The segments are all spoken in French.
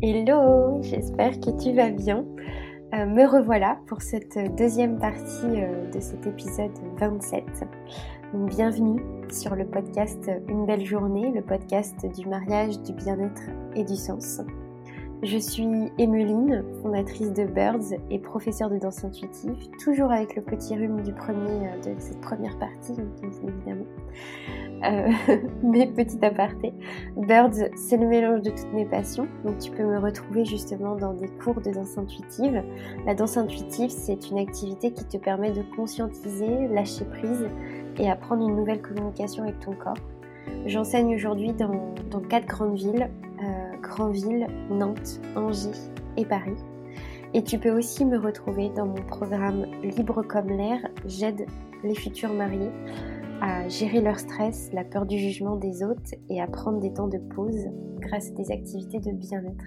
Hello, j'espère que tu vas bien. Euh, me revoilà pour cette deuxième partie euh, de cet épisode 27. bienvenue sur le podcast Une belle journée, le podcast du mariage, du bien-être et du sens. Je suis Emeline, fondatrice de Birds et professeure de danse intuitive, toujours avec le petit rhume du premier, euh, de cette première partie, évidemment. Euh, mais petit aparté, Birds, c'est le mélange de toutes mes passions, donc tu peux me retrouver justement dans des cours de danse intuitive. La danse intuitive, c'est une activité qui te permet de conscientiser, lâcher prise et apprendre une nouvelle communication avec ton corps. J'enseigne aujourd'hui dans, quatre grandes villes, Grandville, Nantes, Angers et Paris. Et tu peux aussi me retrouver dans mon programme Libre comme l'air, j'aide les futurs mariés à gérer leur stress, la peur du jugement des autres et à prendre des temps de pause grâce à des activités de bien-être.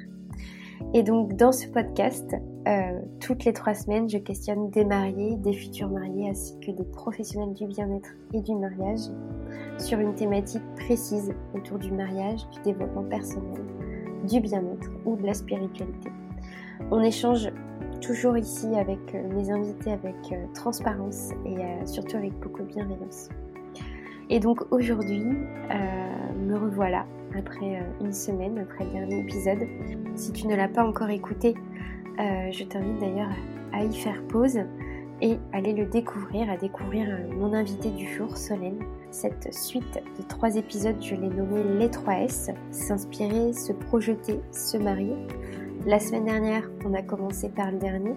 Et donc dans ce podcast, euh, toutes les trois semaines, je questionne des mariés, des futurs mariés ainsi que des professionnels du bien-être et du mariage sur une thématique précise autour du mariage, du développement personnel, du bien-être ou de la spiritualité. On échange toujours ici avec euh, mes invités avec euh, transparence et surtout avec beaucoup de bienveillance. Et donc aujourd'hui, me revoilà après euh, une semaine, après le dernier épisode. Si tu ne l'as pas encore écouté, euh, je t'invite d'ailleurs à y faire pause et aller le découvrir, à découvrir euh, mon invité du jour, Solène. Cette suite de trois épisodes, je l'ai nommé les 3 S, s'inspirer, se projeter, se marier. La semaine dernière, on a commencé par le dernier,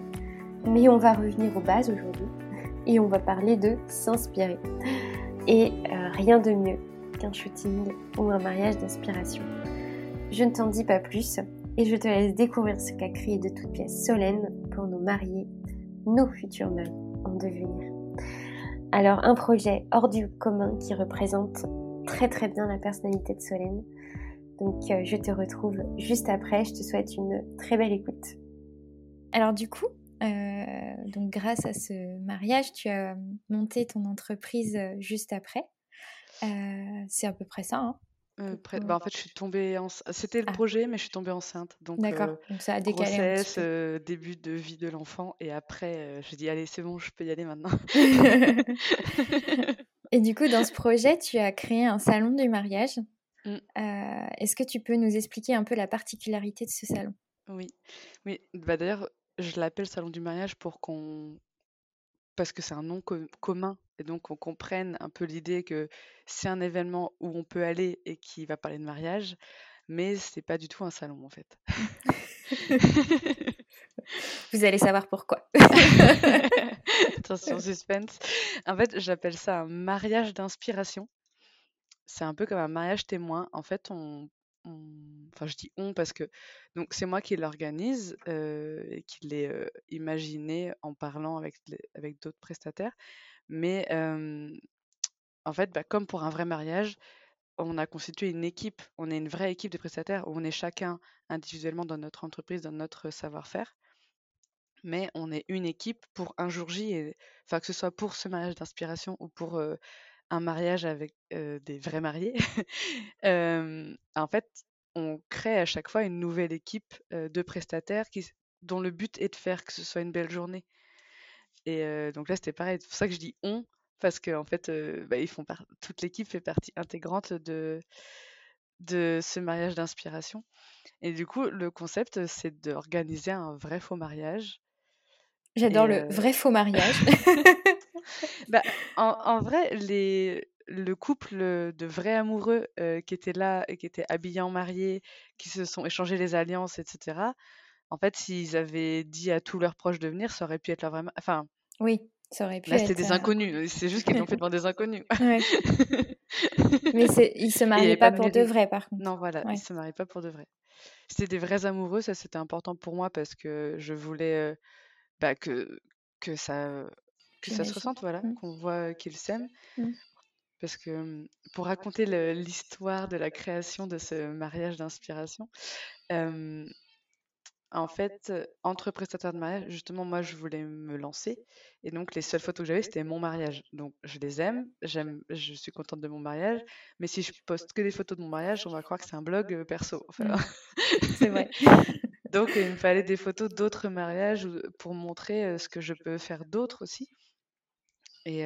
mais on va revenir aux bases aujourd'hui et on va parler de s'inspirer. Et rien de mieux qu'un shooting ou un mariage d'inspiration. Je ne t'en dis pas plus et je te laisse découvrir ce qu'a créé de toutes pièces Solène pour nous marier, nos futurs maris devenir. Alors un projet hors du commun qui représente très très bien la personnalité de Solène. Donc euh, je te retrouve juste après, je te souhaite une très belle écoute. Alors du coup, euh, donc grâce à ce mariage, tu as monté ton entreprise euh, juste après. C'est à peu près ça. Hein. Euh, bah, en fait, je suis tombée enceinte. C'était le ah. projet, mais je suis tombée enceinte. Donc, D'accord. Euh, donc ça a décalé grossesse, début de vie de l'enfant, et après, je dis allez, c'est bon, je peux y aller maintenant. et du coup, dans ce projet, tu as créé un salon du mariage. Mmh. Est-ce que tu peux nous expliquer un peu la particularité de ce salon? Oui, oui. Bah, d'ailleurs, je l'appelle salon du mariage pour qu'on parce que c'est un nom commun et donc on comprenne un peu l'idée que c'est un événement où on peut aller et qui va parler de mariage, mais c'est pas du tout un salon en fait. Vous allez savoir pourquoi. Attention, suspense. En fait, j'appelle ça un mariage d'inspiration. C'est un peu comme un mariage témoin. En fait, on enfin je dis on parce que donc c'est moi qui l'organise euh, et qui l'ai euh, imaginé en parlant avec, avec d'autres prestataires. Mais en fait, bah, comme pour un vrai mariage, on a constitué une équipe, on est une vraie équipe de prestataires où on est chacun individuellement dans notre entreprise, dans notre savoir-faire. Mais on est une équipe pour un jour J, et, que ce soit pour ce mariage d'inspiration ou pour un mariage avec des vrais mariés, en fait, on crée à chaque fois une nouvelle équipe de prestataires dont le but est de faire que ce soit une belle journée. Et donc là, c'était pareil. C'est pour ça que je dis on, parce que en fait, bah, ils font toute l'équipe fait partie intégrante de, de ce mariage d'inspiration. Et du coup, le concept, c'est d'organiser un vrai faux mariage. J'adore le vrai faux mariage. Bah, en, vrai, les, le couple de vrais amoureux qui étaient là et qui étaient habillés en mariés, qui se sont échangés les alliances, etc. En fait, s'ils avaient dit à tous leurs proches de venir, ça aurait pu être leur vrai. Enfin. Oui, ça aurait pu. Là, c'était des inconnus. C'est juste qu'ils l'ont fait devant des inconnus. Ouais. Mais ils se mariaient pas, pour de vrai, par contre. Non, voilà, ils se mariaient pas pour de vrai. C'était des vrais amoureux, ça c'était important pour moi parce que je voulais bah, que, que ça que ça se ressente, voilà, mmh. qu'on voit qu'ils s'aiment. Mmh. Parce que mmh, pour raconter l'histoire de la création de ce mariage d'inspiration, en fait, entre prestataires de mariage, justement, moi, je voulais me lancer. Et donc, les seules photos que j'avais, c'était mon mariage. Donc, je les aime, j'aime, je suis contente de mon mariage. Mais si je poste que des photos de mon mariage, on va croire que c'est un blog perso. c'est vrai. Donc, il me fallait des photos d'autres mariages pour montrer ce que je peux faire d'autre aussi. Et,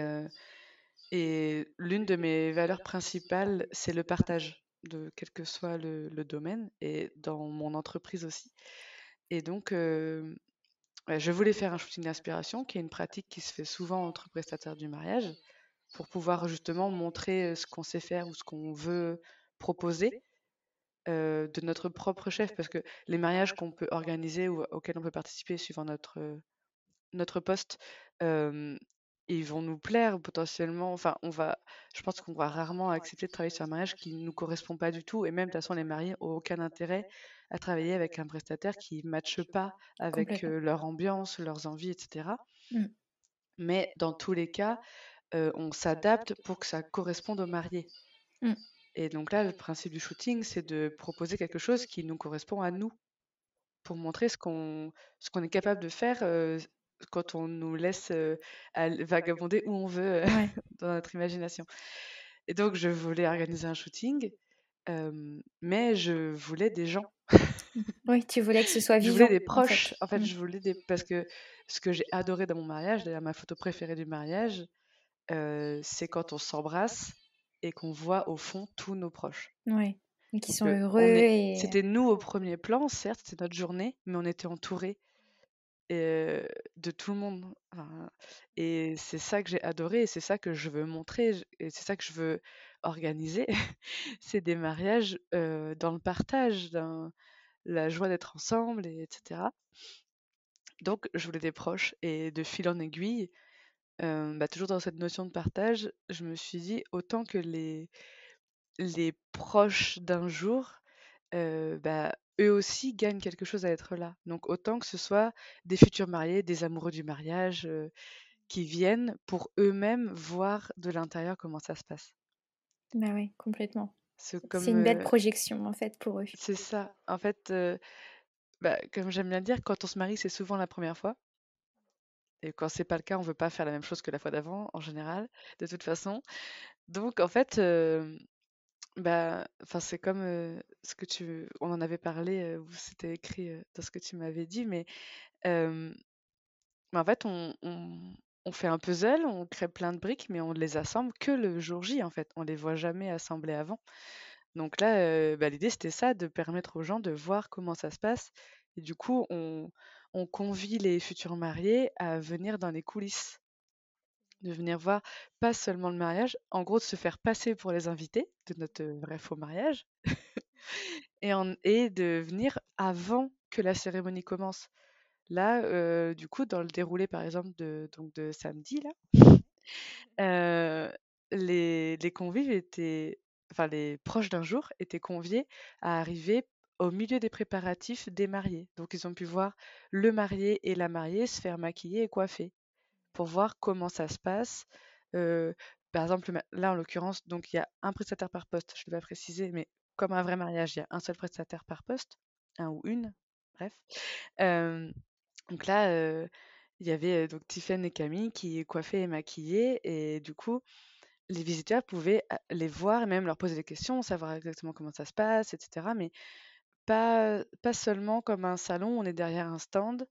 et l'une de mes valeurs principales, c'est le partage, de quel que soit le, domaine, et dans mon entreprise aussi. Et donc, je voulais faire un shooting d'inspiration, qui est une pratique qui se fait souvent entre prestataires du mariage, pour pouvoir justement montrer ce qu'on sait faire ou ce qu'on veut proposer de notre propre chef, parce que les mariages qu'on peut organiser ou auxquels on peut participer suivant notre, notre poste, ils vont nous plaire potentiellement. Enfin, on va, je pense qu'on va rarement accepter de travailler sur un mariage qui ne nous correspond pas du tout. Et même, de toute façon, les mariés n'ont aucun intérêt à travailler avec un prestataire qui ne matche pas avec leur ambiance, leurs envies, etc. Mmh. Mais dans tous les cas, on s'adapte pour que ça corresponde aux mariés. Mmh. Et donc là, le principe du shooting, c'est de proposer quelque chose qui nous correspond à nous, pour montrer ce qu'on ce qu'on est capable de faire quand on nous laisse vagabonder où on veut dans notre imagination. Et donc, je voulais organiser un shooting, mais je voulais des gens. Oui, tu voulais que ce soit vivant. Je voulais des proches. En fait, mmh. je voulais des parce que ce que j'ai adoré dans mon mariage, d'ailleurs ma photo préférée du mariage, c'est quand on s'embrasse et qu'on voit au fond tous nos proches. Oui, qui sont heureux. Et... C'était nous au premier plan, certes, c'était notre journée, mais on était entourés de tout le monde. et c'est ça que j'ai adoré et c'est ça que je veux montrer et c'est ça que je veux organiser. c'est des mariages dans le partage, la joie d'être ensemble, et etc. Donc, je voulais des proches et de fil en aiguille, bah, toujours dans cette notion de partage, je me suis dit autant que les, les proches d'un jour, bah, eux aussi gagnent quelque chose à être là. Donc autant que ce soit des futurs mariés, des amoureux du mariage, qui viennent pour eux-mêmes voir de l'intérieur comment ça se passe. Bah oui, complètement. C'est une belle projection en fait pour eux. C'est ça. En fait, bah, comme j'aime bien dire, quand on se marie, c'est souvent la première fois. Et quand c'est pas le cas, on veut pas faire la même chose que la fois d'avant, en général, de toute façon. Donc, en fait, bah, enfin, c'est comme ce que tu, on en avait parlé, ou c'était écrit dans ce que tu m'avais dit, mais en fait, on, on, fait un puzzle, on crée plein de briques, mais on les assemble que le jour J, en fait. On les voit jamais assemblés avant. Donc là, bah, l'idée, c'était ça, de permettre aux gens de voir comment ça se passe. Et du coup, on, on convie les futurs mariés à venir dans les coulisses, de venir voir pas seulement le mariage, en gros de se faire passer pour les invités de notre vrai faux mariage, et de venir avant que la cérémonie commence. Là, du coup, dans le déroulé par exemple de, donc de samedi, là, les, les convives étaient, enfin les proches d'un jour étaient conviés à arriver au milieu des préparatifs des mariés. Donc ils ont pu voir le marié et la mariée se faire maquiller et coiffer pour voir comment ça se passe. par exemple, là en l'occurrence, donc il y a un prestataire par poste, je ne vais pas préciser, mais comme un vrai mariage, il y a un seul prestataire par poste, un ou une, bref. Donc là, il y avait donc Tiffany et Camille qui coiffaient et maquillaient, et du coup, les visiteurs pouvaient les voir et même leur poser des questions, savoir exactement comment ça se passe, etc. Mais pas, pas seulement comme un salon, on est derrière un stand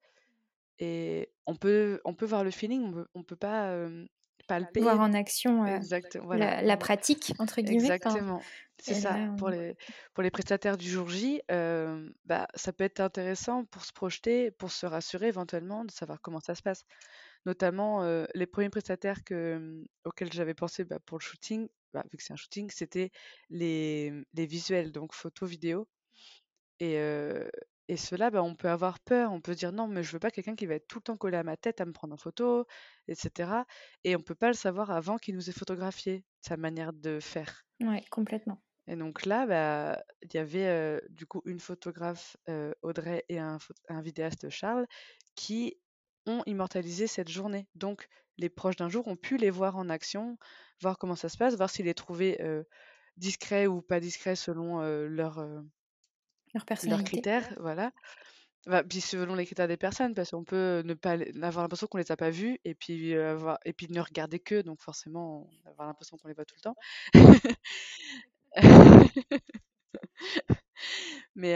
et on peut, on peut voir le feeling, on peut, on peut pas palper. Voir en action la, pratique, entre guillemets. Exactement, c'est ça. Pour, les, pour les prestataires du jour J, bah, ça peut être intéressant pour se projeter, pour se rassurer éventuellement de savoir comment ça se passe. Notamment, les premiers prestataires que, auxquels j'avais pensé bah, pour le shooting, bah, vu que c'est un shooting, c'était les, les visuels, donc photos, vidéos. Et, et cela, bah, on peut avoir peur, on peut se dire non, mais je veux pas quelqu'un qui va être tout le temps collé à ma tête à me prendre en photo, etc. Et on peut pas le savoir avant qu'il nous ait photographié, sa manière de faire. Ouais, complètement. Et donc là, bah, il y avait du coup une photographe, Audrey, et un, un vidéaste, Charles, qui ont immortalisé cette journée. Donc les proches d'un jour ont pu les voir en action, voir comment ça se passe, voir s'ils les trouvaient discrets ou pas discrets selon leur leur Leurs critères, voilà. Bah, puis selon les critères des personnes, parce qu'on peut ne pas avoir l'impression qu'on les a pas vus et puis avoir et puis ne regarder que, donc forcément avoir l'impression qu'on les voit tout le temps. Mais,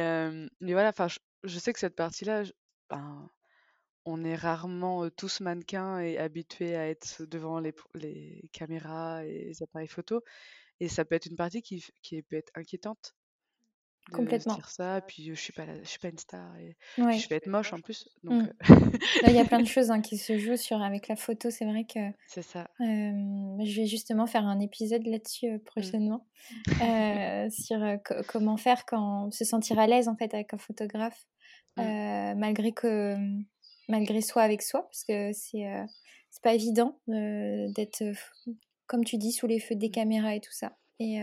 mais voilà, enfin, je, sais que cette partie-là, ben, on est rarement tous mannequins et habitués à être devant les, les caméras et les appareils photo. Et ça peut être une partie qui, qui peut être inquiétante Complètement. dire ça. Puis je suis pas, je suis pas une star et je vais être moche en plus. Donc, mmh. il y a plein de choses hein, qui se jouent sur avec la photo. C'est vrai que. C'est ça. je vais justement faire un épisode là-dessus mmh. prochainement sur comment faire quand se sentir à l'aise en fait avec un photographe, mmh. malgré que malgré soi avec soi, parce que c'est c'est pas évident d'être comme tu dis sous les feux des caméras et tout ça. Et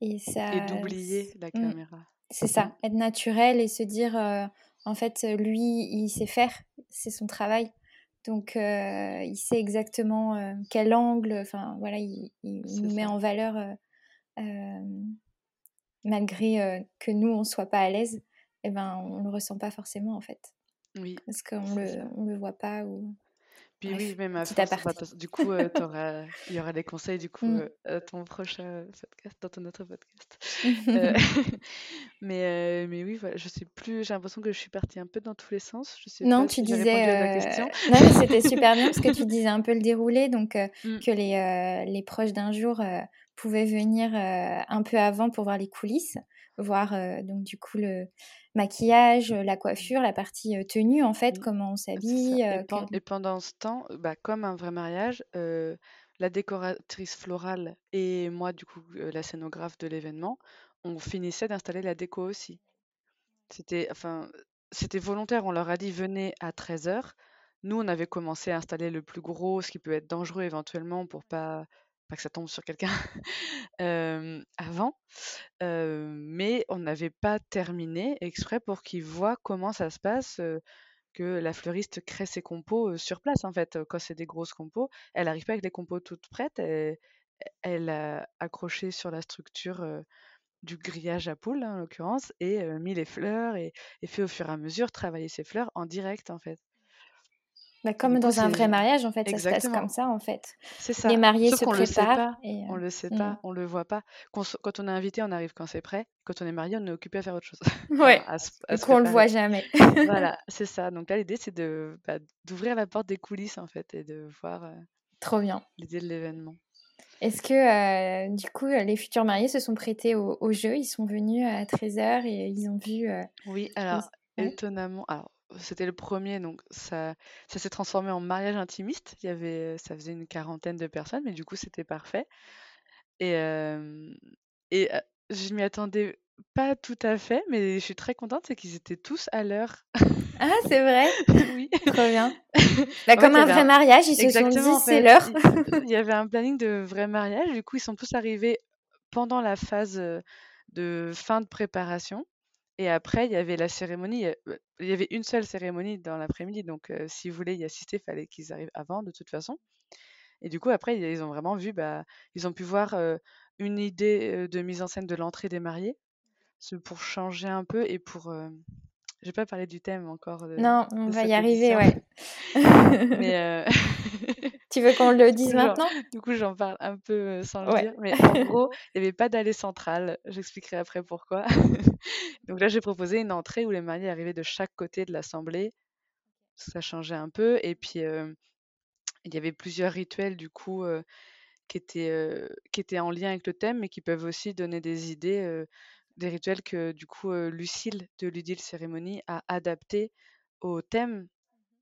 et ça. Et d'oublier la mmh. caméra. C'est ça, être naturel et se dire, euh, en fait, lui, il sait faire, c'est son travail. Donc, euh, il sait exactement euh, quel angle, enfin, voilà, il, nous met en valeur malgré que nous, on ne soit pas à l'aise. Et eh ben, on ne le ressent pas forcément, en fait. Oui. Parce qu'on ne le, on le voit pas ou puis oui, même à force, du coup, euh, il y aura des conseils du coup mmh. euh, à ton prochain podcast, dans ton autre podcast. Euh, mais, mais oui, voilà, je sais plus, j'ai l'impression que je suis partie un peu dans tous les sens. Je sais non, tu disais. non, mais c'était super bien parce que tu disais un peu le déroulé, donc mmh. que les, les proches d'un jour pouvaient venir un peu avant pour voir les coulisses, voir donc du coup le maquillage, la coiffure, la partie tenue en fait, mmh. comment on s'habille. Et, pendant ce temps, bah, comme un vrai mariage, la décoratrice florale et moi, du coup, la scénographe de l'événement, on finissait d'installer la déco aussi. C'était, enfin, c'était volontaire. On leur a dit venez à 13h. Nous, on avait commencé à installer le plus gros, ce qui peut être dangereux éventuellement pour pas pas que ça tombe sur quelqu'un avant, mais on n'avait pas terminé exprès pour qu'ils voient comment ça se passe, que la fleuriste crée ses compos sur place en fait. Quand c'est des grosses compos, elle n'arrive pas avec des compos toutes prêtes, elle, a accroché sur la structure du grillage à poule hein, en l'occurrence et mis les fleurs et, fait au fur et à mesure travailler ses fleurs en direct en fait. Bah, comme dans un vrai mariage, en fait, ça se passe comme ça, en fait. C'est ça. Les mariés se préparent. Le sait pas, et, On le sait pas, mmh. on le voit pas. Quand, on est invité, on arrive quand c'est prêt. Quand on est marié, on est occupé à faire autre chose. Ouais. Et qu'on le voit jamais. voilà, c'est ça. Donc là, l'idée, c'est de bah, d'ouvrir la porte des coulisses, en fait, et de voir. Euh, Trop bien. L'idée de l'événement. Est-ce que, euh, du coup, les futurs mariés se sont prêtés au, jeu? Ils sont venus à 13h et ils ont vu. Euh, oui, alors, étonnamment. Alors, c'était le premier, donc ça, ça s'est transformé en mariage intimiste. Il y avait, ça faisait une quarantaine de personnes, mais du coup c'était parfait. Et, et je m'y attendais pas tout à fait, mais je suis très contente, c'est qu'ils étaient tous à l'heure. Ah, c'est vrai? Oui. Trop bien. Bah, comme un vrai mariage, ils se sont dit c'est l'heure. il y avait un planning de vrai mariage, du coup ils sont tous arrivés pendant la phase de fin de préparation. Et après, il y avait la cérémonie. Bah, il y avait une seule cérémonie dans l'après-midi. Donc, si vous voulez y assister, il fallait qu'ils arrivent avant, de toute façon. Et du coup, après, ils ont vraiment vu, bah, ils ont pu voir une idée de mise en scène de l'entrée des mariés, pour changer un peu et pour. Je vais pas parler du thème encore. non, on va y arriver, ouais. Mais Tu veux qu'on le dise maintenant? Du coup, j'en parle un peu sans le dire. Mais en gros, il n'y avait pas d'allée centrale. J'expliquerai après pourquoi. Donc là, j'ai proposé une entrée où les mariés arrivaient de chaque côté de l'assemblée. Ça changeait un peu. Et puis, il y avait plusieurs rituels, du coup, qui, étaient, qui étaient en lien avec le thème, mais qui peuvent aussi donner des idées, des rituels que, du coup, Lucille de Ludile Cérémonie a adapté au thème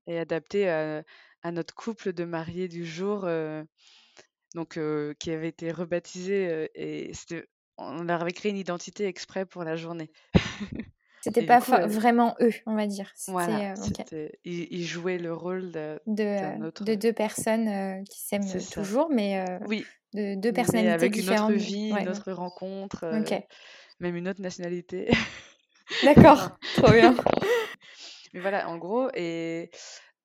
et adapté à à notre couple de mariés du jour, donc qui avait été rebaptisé et on leur avait créé une identité exprès pour la journée. C'était pas vraiment eux, on va dire. Voilà, ils, jouaient le rôle de, de, deux personnes qui s'aiment toujours, mais oui. de deux personnalités avec différentes. une autre vie, une autre rencontre, même une autre nationalité. D'accord, trop bien. Mais voilà, en gros, et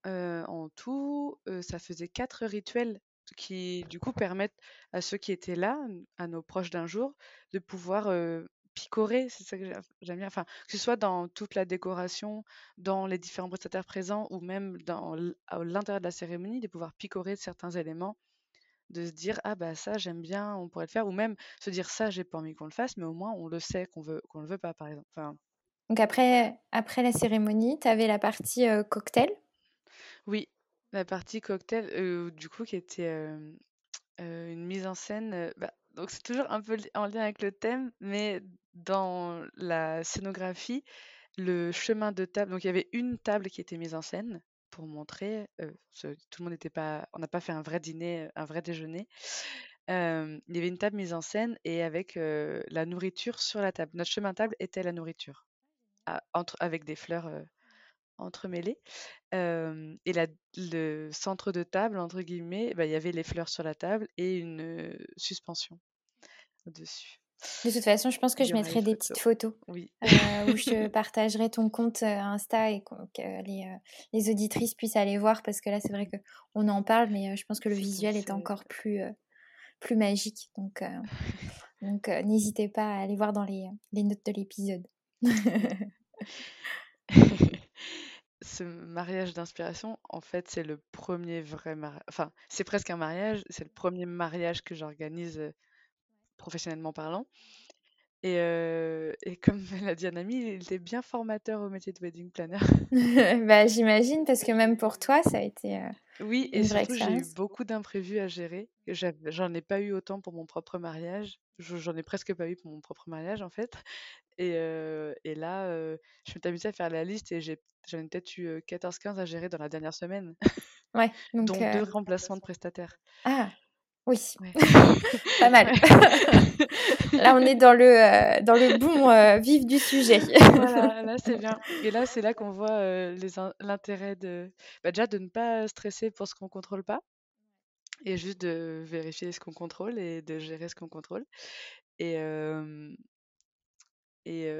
en tout, ça faisait quatre rituels qui, du coup, permettent à ceux qui étaient là, à nos proches d'un jour, de pouvoir picorer, c'est ça que j'aime bien, enfin, que ce soit dans toute la décoration, dans les différents prestataires présents ou même dans l'intérieur de la cérémonie, de pouvoir picorer certains éléments de se dire ah bah ça j'aime bien, on pourrait le faire, ou même se dire ça j'ai pas envie qu'on le fasse, mais au moins on le sait qu'on veut qu'on le veut pas par exemple. Donc après, après la cérémonie, tu avais la partie euh, cocktail? Oui, la partie cocktail, euh, du coup qui était euh, une mise en scène. euh, bah, donc c'est toujours un peu en lien avec le thème, mais dans la scénographie, le chemin de table. Donc il y avait une table qui était mise en scène pour montrer. tout le monde n'était pas. On n'a pas fait un vrai dîner, un vrai déjeuner. Il y avait une table mise en scène et avec la nourriture sur la table. Notre chemin de table était la nourriture, entre, avec des fleurs entremêlées. Euh, et la, le centre de table, entre guillemets, bah, il y avait les fleurs sur la table et une suspension au-dessus. De toute façon, je pense que Il y je aura mettrai des petites photos Oui. où je partagerai ton compte Insta et qu'on- que les, les auditrices puissent aller voir parce que là, c'est vrai qu'on en parle, mais je pense que le C'est visuel est encore plus, plus magique. Donc, donc n'hésitez pas à aller voir dans les, les notes de l'épisode. Ce mariage d'inspiration, en fait, c'est le premier vrai mariage. Enfin, c'est presque un mariage. C'est le premier mariage que j'organise euh, professionnellement parlant. Et, euh, et comme l'a dit un ami, il était bien formateur au métier de wedding planner. bah, J'imagine parce que même pour toi, ça a été... euh, Oui, et surtout, j'ai eu beaucoup d'imprévus à gérer. J'en ai pas eu autant pour mon propre mariage. Je- J'en ai presque pas eu pour mon propre mariage, en fait. Et, euh, et là, euh, je me suis amusée à faire la liste et j'en ai peut-être eu euh, 14-15 à gérer dans la dernière semaine, Ouais, donc... euh, deux remplacements de prestataires. Ah, oui, Ouais. pas mal. Là, on est dans le, euh, dans le bon euh, vif du sujet. Voilà, là c'est bien. Et là, c'est là qu'on voit euh, l'intérêt de, bah, déjà de ne pas stresser pour ce qu'on contrôle pas, et juste de vérifier ce qu'on contrôle et de gérer ce qu'on contrôle. Et, et,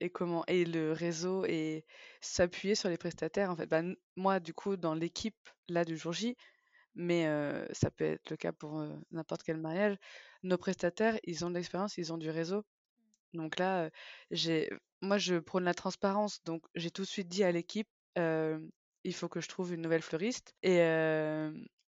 et comment et le réseau et s'appuyer sur les prestataires. En fait, bah, moi, du coup, dans l'équipe là du jour J, mais ça peut être le cas pour n'importe quel mariage, nos prestataires, ils ont de l'expérience, ils ont du réseau. Donc là, j'ai, moi, je prône la transparence. Donc, j'ai tout de suite dit à l'équipe, il faut que je trouve une nouvelle fleuriste. Et,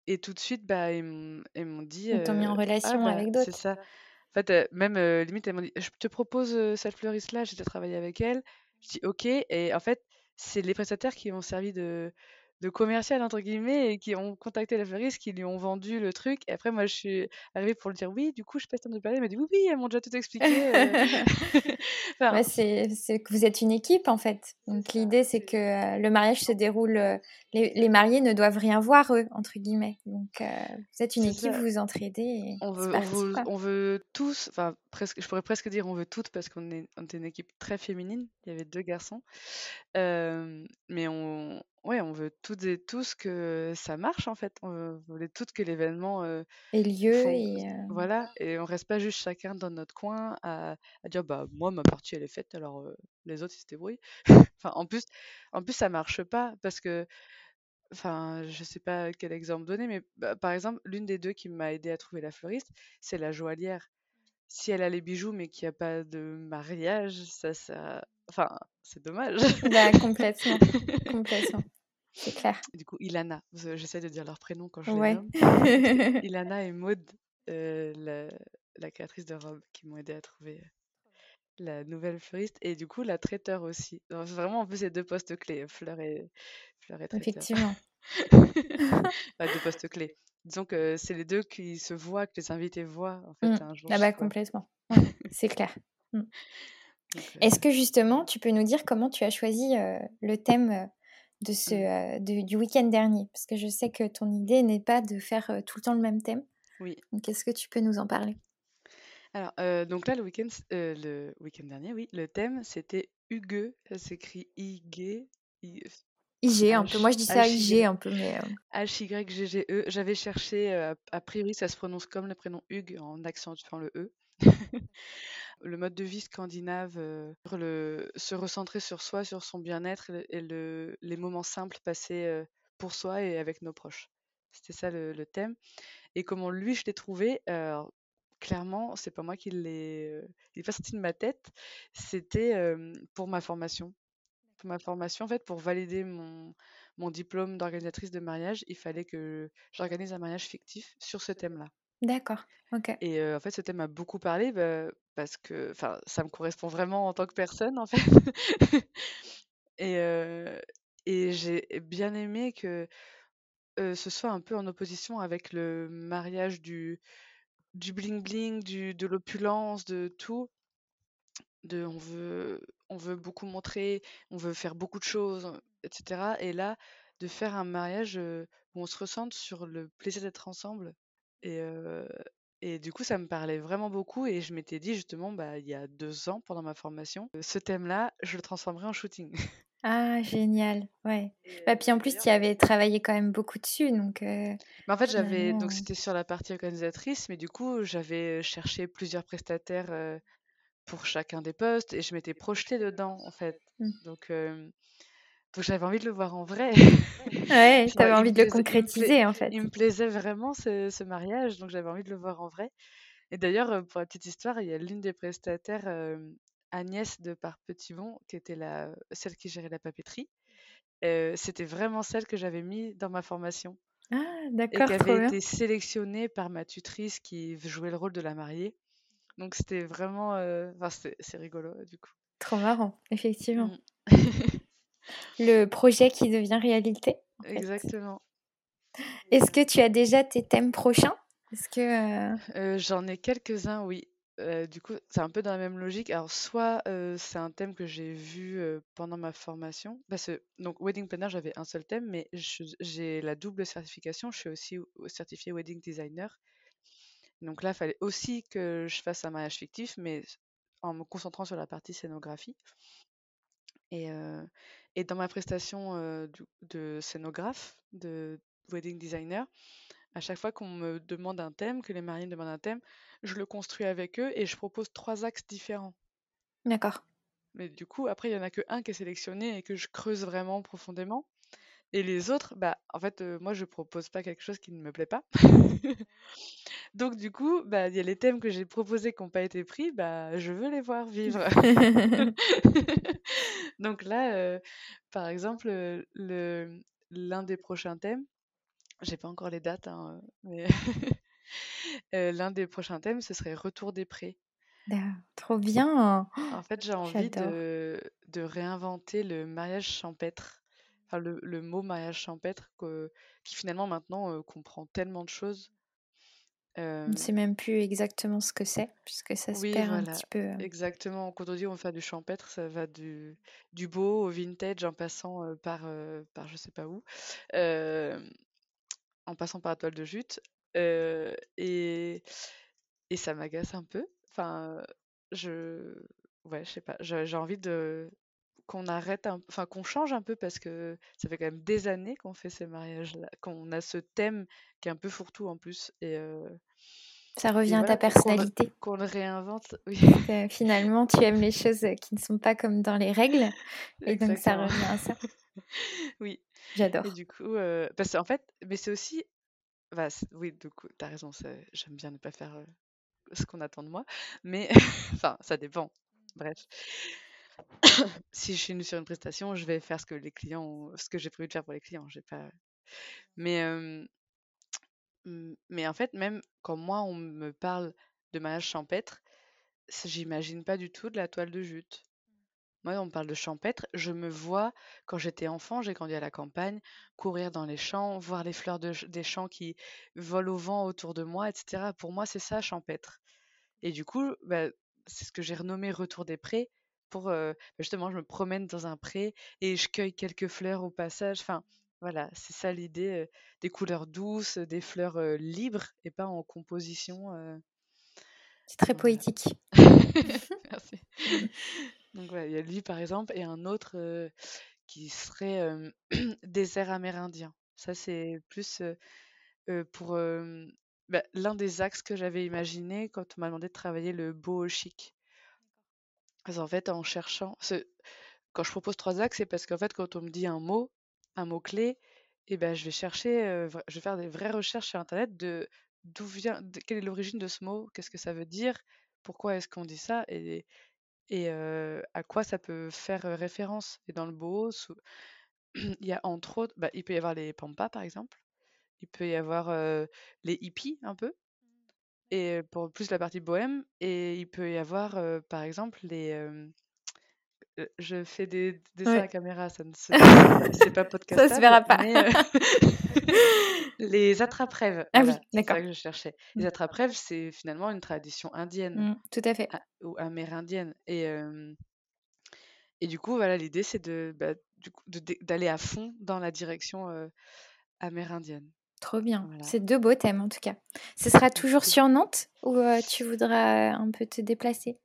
et tout de suite, bah, ils m'ont ils m'ont dit, Ils t'ont mis en ah relation bah, avec c'est d'autres. ça. En fait, même limite, elles m'ont dit, je te propose cette fleuriste-là, j'ai déjà travaillé avec elle. Je dis, ok. Et en fait, c'est les prestataires qui ont servi de, de commercial, entre guillemets, et qui ont contacté la fleuriste, qui lui ont vendu le truc. Et après, moi, je suis arrivée pour lui dire, oui, du coup, je passe temps de parler. Elle m'a dit, oui, oui, elles m'ont déjà tout expliqué. euh. Enfin, c'est que vous êtes une équipe en fait. Donc l'idée c'est que euh, le mariage se déroule, euh, les, les mariés ne doivent rien voir eux entre guillemets. Donc euh, vous êtes une équipe, vous vous entraidez et On veut, on parti veut, quoi. on veut tous, enfin presque, je pourrais presque dire on veut toutes parce qu'on est, on une équipe très féminine. Il y avait deux garçons, mais on, ouais, on veut toutes et tous que ça marche en fait. On veut, on toutes que l'événement euh, Et lieu et euh, voilà, et on reste pas juste chacun dans notre coin à, à dire bah moi ma partie elle est faite alors euh, les autres ils se débrouillent. Enfin en plus, en plus ça marche pas parce que Enfin, je sais pas quel exemple donner, mais bah, par exemple, l'une des deux qui m'a aidé à trouver la fleuriste, c'est la joaillière. Si elle a les bijoux mais qu'il n'y a pas de mariage, ça, ça... Enfin, c'est dommage. bah, complètement, complètement, c'est clair. Du coup, Ilana, j'essaie de dire leur prénom quand je les Ouais. nomme. C'est Ilana et Maud, euh, la, la créatrice de robes, qui m'ont aidé à trouver la nouvelle fleuriste. Et du coup, la traiteur aussi. Donc, c'est vraiment, en plus, c'est deux postes clés, fleur et, fleur et traiteur. Effectivement. Deux postes clés. Disons que c'est les deux qui se voient, que les invités voient, en fait, Mm. un jour. Ah bah complètement. Ouais, c'est clair. Mm. Donc, euh, Est-ce que justement tu peux nous dire comment tu as choisi euh, le thème euh, de ce, Mm. euh, de- du week-end dernier Parce que je sais que ton idée n'est pas de faire euh, tout le temps le même thème. oui. Donc est-ce que tu peux nous en parler? Alors, euh, donc là, le week-end, le week-end dernier, oui, le thème, c'était Hugues. Ça s'écrit I-G. I- IG un peu. Moi je dis ça H- IG un peu, mais H-Y-G-G-E. J'avais cherché, a priori, ça se prononce comme le prénom Hugues en accentuant le E. le mode de vie scandinave, euh, se recentrer sur soi, sur son bien-être et, le- et le- les moments simples passés euh, pour soi et avec nos proches. C'était ça le, thème. Et comment lui, je l'ai trouvé, euh, clairement, c'est pas moi qui l'ai. euh, il n'est pas sorti de ma tête. C'était pour ma formation. Pour ma formation, en fait, pour valider mon diplôme d'organisatrice de mariage, il fallait que j'organise un mariage fictif sur ce thème-là. D'accord, OK. Et en fait, ce thème m'a beaucoup parlé, bah, parce que enfin, ça me correspond vraiment en tant que personne, en fait. Et j'ai bien aimé que, ce soit un peu en opposition avec le mariage du du bling bling, du de l'opulence, de tout. De on veut on veut beaucoup montrer, on veut faire beaucoup de choses, et cetera. Et là, de faire un mariage, où on se ressente sur le plaisir d'être ensemble et et du coup, ça me parlait vraiment beaucoup et je m'étais dit justement, bah, il y a 2 ans pendant ma formation, ce thème-là, je le transformerai en shooting. Ah génial, ouais. Bah, puis en plus, tu y avais travaillé quand même beaucoup dessus donc Mais en fait, j'avais donc c'était sur la partie organisatrice, mais du coup, j'avais cherché plusieurs prestataires, pour chacun des postes et je m'étais projetée dedans, en fait. Mmh. Donc donc j'avais envie de le voir en vrai. Ouais, tu avais envie de le concrétiser, en fait. Il me plaisait vraiment ce ce mariage, donc j'avais envie de le voir en vrai. Et d'ailleurs, pour la petite histoire, il y a l'une des prestataires, Agnès de Par-Petitbon, qui était la celle qui gérait la papeterie. c'était vraiment celle que j'avais mis dans ma formation. Ah Et d'accord, qui trop avait été sélectionnée par ma tutrice qui jouait le rôle de la mariée. Donc c'était vraiment, enfin c'est c'est rigolo, du coup. Trop marrant, effectivement. Le projet qui devient réalité, en fait. Exactement. Est-ce que tu as déjà tes thèmes prochains? Est-ce que, heu Heu, j'en ai quelques-uns, oui. Heu, du coup, c'est un peu dans la même logique. Alors soit, c'est un thème que j'ai vu, pendant ma formation. Parce que donc wedding planner, j'avais un seul thème, mais j'ai la double certification. Je suis aussi certifiée wedding designer. Donc là, il fallait aussi que je fasse un mariage fictif, mais en me concentrant sur la partie scénographie. Et et dans ma prestation, du de scénographe, de wedding designer, à chaque fois qu'on me demande un thème, que les mariés me demandent un thème, je le construis avec eux et je propose 3 axes différents. D'accord. Mais du coup, après, il y en a que1 qui est sélectionné et que je creuse vraiment profondément. Et les autres, bah, en fait, moi, je propose pas quelque chose qui ne me plaît pas. Donc du coup, bah, il y a les thèmes que j'ai proposés qui ont pas été pris, bah, je veux les voir vivre. Donc là, par exemple, le l'un des prochains thèmes, j'ai pas encore les dates, hein, mais l'un des prochains thèmes, ce serait retour des prés. trop bien! En fait, j'ai envie de de réinventer le mariage champêtre. Enfin, le le mot mariage champêtre que qui finalement maintenant, comprend tellement de choses. On ne sait même plus exactement ce que c'est, puisque ça se Oui, perd un petit peu, exactement. Quand on dit on va faire du champêtre, ça va du du beau au vintage en passant, par, par je sais pas où. en passant par la toile de jute. et et ça m'agace un peu. Enfin, je ouais, je sais pas, j'ai envie de qu'on arrête un enfin qu'on change un peu parce que ça fait quand même des années qu'on fait ces mariages-là, qu'on a ce thème qui est un peu fourre-tout en plus et Ça et revient à ta qu'on le personnalité. qu'on le réinvente, oui. finalement, tu aimes les choses, qui ne sont pas comme dans les règles et donc ça revient à ça. Oui. Et J'adore. du coup, parce qu'en fait mais c'est aussi bah, oui, du coup, tu as raison, j'aime bien ne pas faire, ce qu'on attend de moi, mais enfin, ça dépend. Bref. Si je suis sur une prestation, je vais faire ce que les clients ce que j'ai prévu de faire pour les clients, j'ai pas mais mais en fait, même quand moi, on me parle de mariage champêtre, j'imagine pas du tout de la toile de jute. Moi, on me parle de champêtre, je me vois quand j'étais enfant, j'ai grandi à la campagne, courir dans les champs, voir les fleurs de des champs qui volent au vent autour de moi, et cetera. Pour moi, c'est ça champêtre. Et du coup, bah, c'est ce que j'ai renommé retour des prés pour, justement, je me promène dans un pré et je cueille quelques fleurs au passage. Enfin, voilà, c'est ça l'idée, des couleurs douces, des fleurs, libres et pas en composition, C'est très poétique. Merci. Donc voilà, il y a lui par exemple et un autre, qui serait, désert amérindien. Ça, c'est plus, pour, bah, l'un des axes que j'avais imaginé quand on m'a demandé de travailler le beau au chic. Qu'en fait, en cherchant quand je propose 3 axes, c'est parce qu'en fait, quand on me dit un mot, un mot-clé et ben, je vais chercher, vra je vais faire des vraies recherches sur internet de d'où vient quelle est l'origine de ce mot? Qu'est-ce que ça veut dire? Pourquoi est-ce qu'on dit ça? Et et à quoi ça peut faire référence? Et dans le beau sou il y a entre autres, bah, il peut y avoir les pampas par exemple. Il peut y avoir les hippies un peu. Et pour plus la partie bohème. Et il peut y avoir par exemple les. je fais des dessins à la caméra, ça ne se c'est pas podcast. Ça se verra pas. les attrape-rêves. Ah oui, d'accord. C'est ça que je cherchais. Les mmh. attrape-rêves, c'est finalement une tradition indienne. Mmh, tout à fait. ou amérindienne. Et, et du coup, voilà, l'idée, c'est de, bah, d'aller à fond dans la direction amérindienne. Trop bien. C'est deux beaux thèmes en tout cas. Ce sera toujours sur Nantes ou tu voudras un peu te déplacer?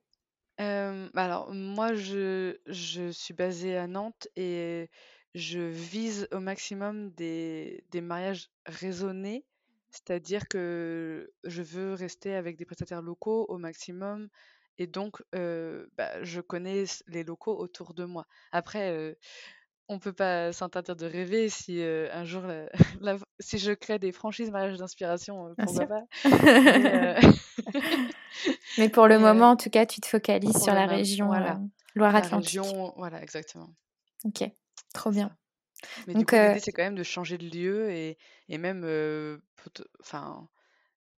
Bah, alors moi je, je suis basée à Nantes et je vise au maximum des, des mariages raisonnés, c'est-à-dire que je veux rester avec des prestataires locaux au maximum et donc bah, je connais les locaux autour de moi. Après, on peut pas s'interdire de rêver si un jour, si je crée des franchises mariage d'inspiration, pourquoi pas. Mais, pour le moment, en tout cas, tu te focalises sur la région Loire-Atlantique. Voilà, exactement. Ok, trop bien. Mais Donc, l'idée, c'est quand même de changer de lieu et, et même, enfin,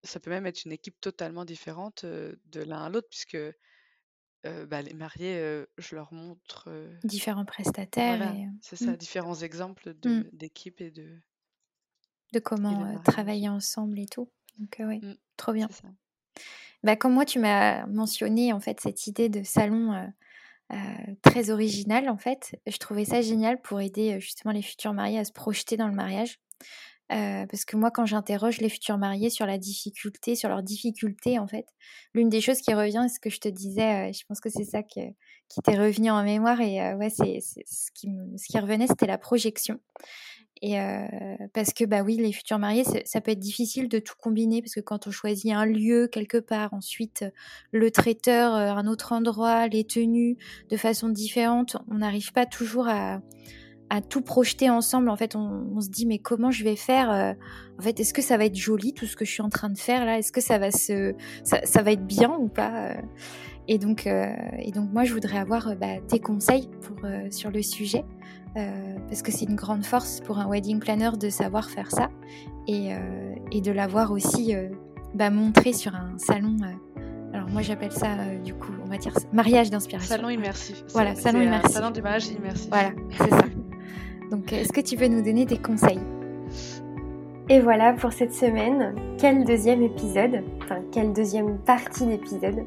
ça peut même être une équipe totalement différente de l'un à l'autre, puisque bah, les mariés, je leur montre. Différents prestataires. c'est ça, mmh. différents exemples de, mmh. d'équipes et de. De comment travailler ensemble et tout. Donc, oui, mmh, trop bien. Bah, comme moi, tu m'as mentionné en fait cette idée de salon très original en fait. Je trouvais ça génial pour aider justement les futurs mariés à se projeter dans le mariage. Euh, parce que moi, quand j'interroge les futurs mariés sur la difficulté, sur leurs difficultés, en fait, l'une des choses qui revient, ce que je te disais, euh, je pense que c'est ça qui t'est revenu en mémoire, et euh, ouais, c'est ce qui, ce qui revenait, c'était la projection. Et parce que bah oui, les futurs mariés, ça peut être difficile de tout combiner parce que quand on choisit un lieu quelque part, ensuite le traiteur, un autre endroit, les tenues de façon différente, on n'arrive pas toujours à, à tout projeter ensemble. En fait, on, se dit mais comment je vais faire euh, En fait, est-ce que ça va être joli tout ce que je suis en train de faire là? Est-ce que ça va se, ça, va être bien ou pas euh? Et donc, euh, et donc moi, je voudrais avoir bah, tes conseils pour sur le sujet parce que c'est une grande force pour un wedding planner de savoir faire ça et, et de l'avoir aussi bah, montré sur un salon. alors moi j'appelle ça du coup on va dire mariage d'inspiration. Salon immersif. Voilà, salon immersif. Salon du mariage immersif. Voilà, c'est ça. Donc, est-ce que tu peux nous donner des conseils? Et voilà pour cette semaine. Quel deuxième épisode? Enfin, quelle deuxième partie d'épisode?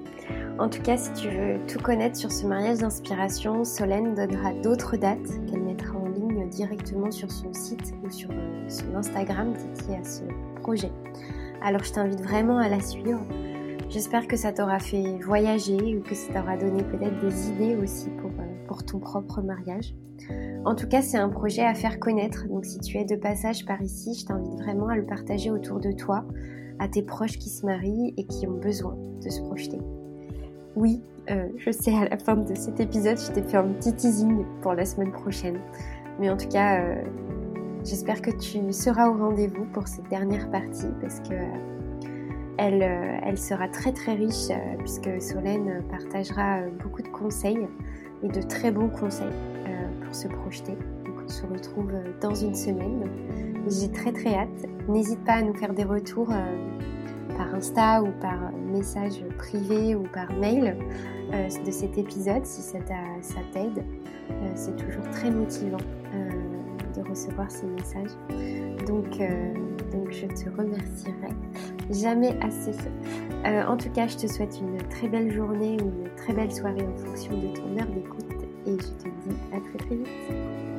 En tout cas, si tu veux tout connaître sur ce mariage d'inspiration, Solène donnera d'autres dates qu'elle mettra en ligne directement sur son site ou sur son Instagram dédié à ce projet. Alors, je t'invite vraiment à la suivre. J'espère que ça t'aura fait voyager ou que ça t'aura donné peut-être des idées aussi pour, pour ton propre mariage. En tout cas, c'est un projet à faire connaître. Donc si tu es de passage par ici, je t'invite vraiment à le partager autour de toi, à tes proches qui se marient et qui ont besoin de se projeter. Oui, euh, je sais, à la fin de cet épisode, je t'ai fait un petit teasing pour la semaine prochaine. Mais en tout cas, euh, j'espère que tu seras au rendez-vous pour cette dernière partie parce que euh, elle, elle, sera très très riche puisque Solène partagera beaucoup de conseils et de très bons conseils se projeter. on se retrouve euh, dans une semaine. J'ai très très hâte. N'hésite pas à nous faire des retours euh, par Insta ou par message privé ou par mail euh, de cet épisode si ça t'aide. C'est toujours très motivant de recevoir ces messages. Donc, donc je te remercierai jamais assez. en tout cas, je te souhaite une très belle journée ou une très belle soirée en fonction de ton heure d'écoute et je te dis à très très vite.